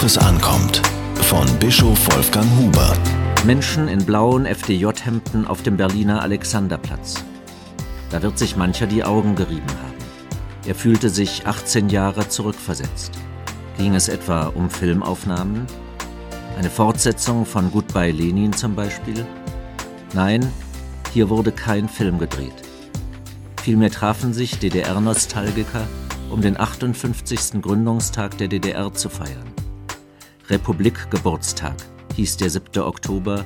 worauf es ankommt. Von Bischof Wolfgang Huber. Menschen in blauen FDJ-Hemden auf dem Berliner Alexanderplatz. Da wird sich mancher die Augen gerieben haben. Er fühlte sich 18 Jahre zurückversetzt. Ging es etwa um Filmaufnahmen? Eine Fortsetzung von Goodbye Lenin zum Beispiel? Nein, hier wurde kein Film gedreht. Vielmehr trafen sich DDR-Nostalgiker, um den 58. Gründungstag der DDR zu feiern. Republikgeburtstag hieß der 7. Oktober,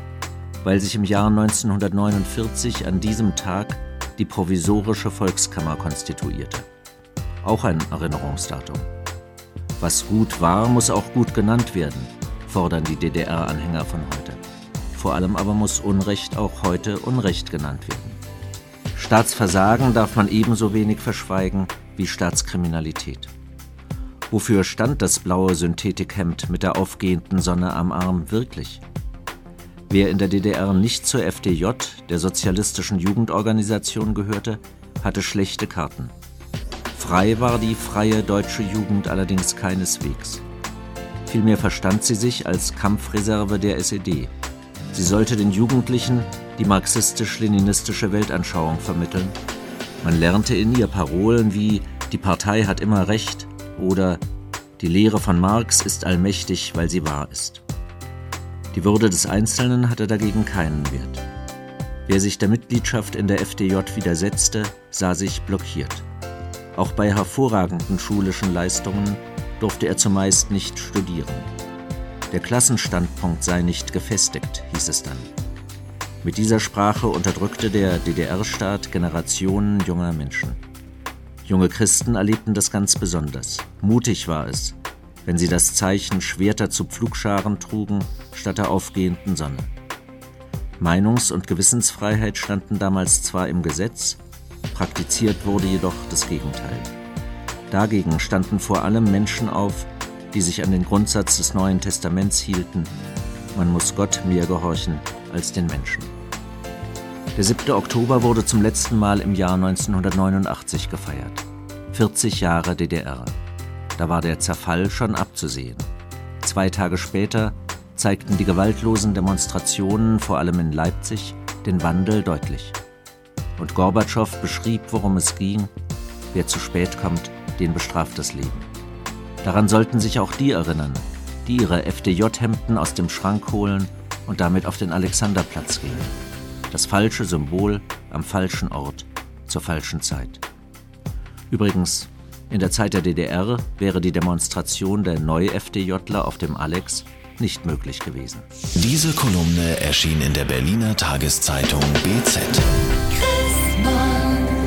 weil sich im Jahr 1949 an diesem Tag die provisorische Volkskammer konstituierte. Auch ein Erinnerungsdatum. Was gut war, muss auch gut genannt werden, fordern die DDR-Anhänger von heute. Vor allem aber muss Unrecht auch heute Unrecht genannt werden. Staatsversagen darf man ebenso wenig verschweigen wie Staatskriminalität. Wofür stand das blaue Synthetikhemd mit der aufgehenden Sonne am Arm wirklich? Wer in der DDR nicht zur FDJ, der Sozialistischen Jugendorganisation, gehörte, hatte schlechte Karten. Frei war die freie deutsche Jugend allerdings keineswegs. Vielmehr verstand sie sich als Kampfreserve der SED. Sie sollte den Jugendlichen die marxistisch-leninistische Weltanschauung vermitteln. Man lernte in ihr Parolen wie die Partei hat immer Recht oder die Lehre von Marx ist allmächtig, weil sie wahr ist. Die Würde des Einzelnen hatte dagegen keinen Wert. Wer sich der Mitgliedschaft in der FDJ widersetzte, sah sich blockiert. Auch bei hervorragenden schulischen Leistungen durfte er zumeist nicht studieren. Der Klassenstandpunkt sei nicht gefestigt, hieß es dann. Mit dieser Sprache unterdrückte der DDR-Staat Generationen junger Menschen. Junge Christen erlebten das ganz besonders. Mutig war es, wenn sie das Zeichen Schwerter zu Pflugscharen trugen statt der aufgehenden Sonne. Meinungs- und Gewissensfreiheit standen damals zwar im Gesetz, praktiziert wurde jedoch das Gegenteil. Dagegen standen vor allem Menschen auf, die sich an den Grundsatz des Neuen Testaments hielten, man muss Gott mehr gehorchen als den Menschen. Der 7. Oktober wurde zum letzten Mal im Jahr 1989 gefeiert. 40 Jahre DDR. Da war der Zerfall schon abzusehen. Zwei Tage später zeigten die gewaltlosen Demonstrationen, vor allem in Leipzig, den Wandel deutlich. Und Gorbatschow beschrieb, worum es ging. Wer zu spät kommt, den bestraft das Leben. Daran sollten sich auch die erinnern, die ihre FDJ-Hemden aus dem Schrank holen und damit auf den Alexanderplatz gehen. Das falsche Symbol am falschen Ort zur falschen Zeit. Übrigens, in der Zeit der DDR wäre die Demonstration der Neu-FDJler auf dem Alex nicht möglich gewesen. Diese Kolumne erschien in der Berliner Tageszeitung BZ. Christmas.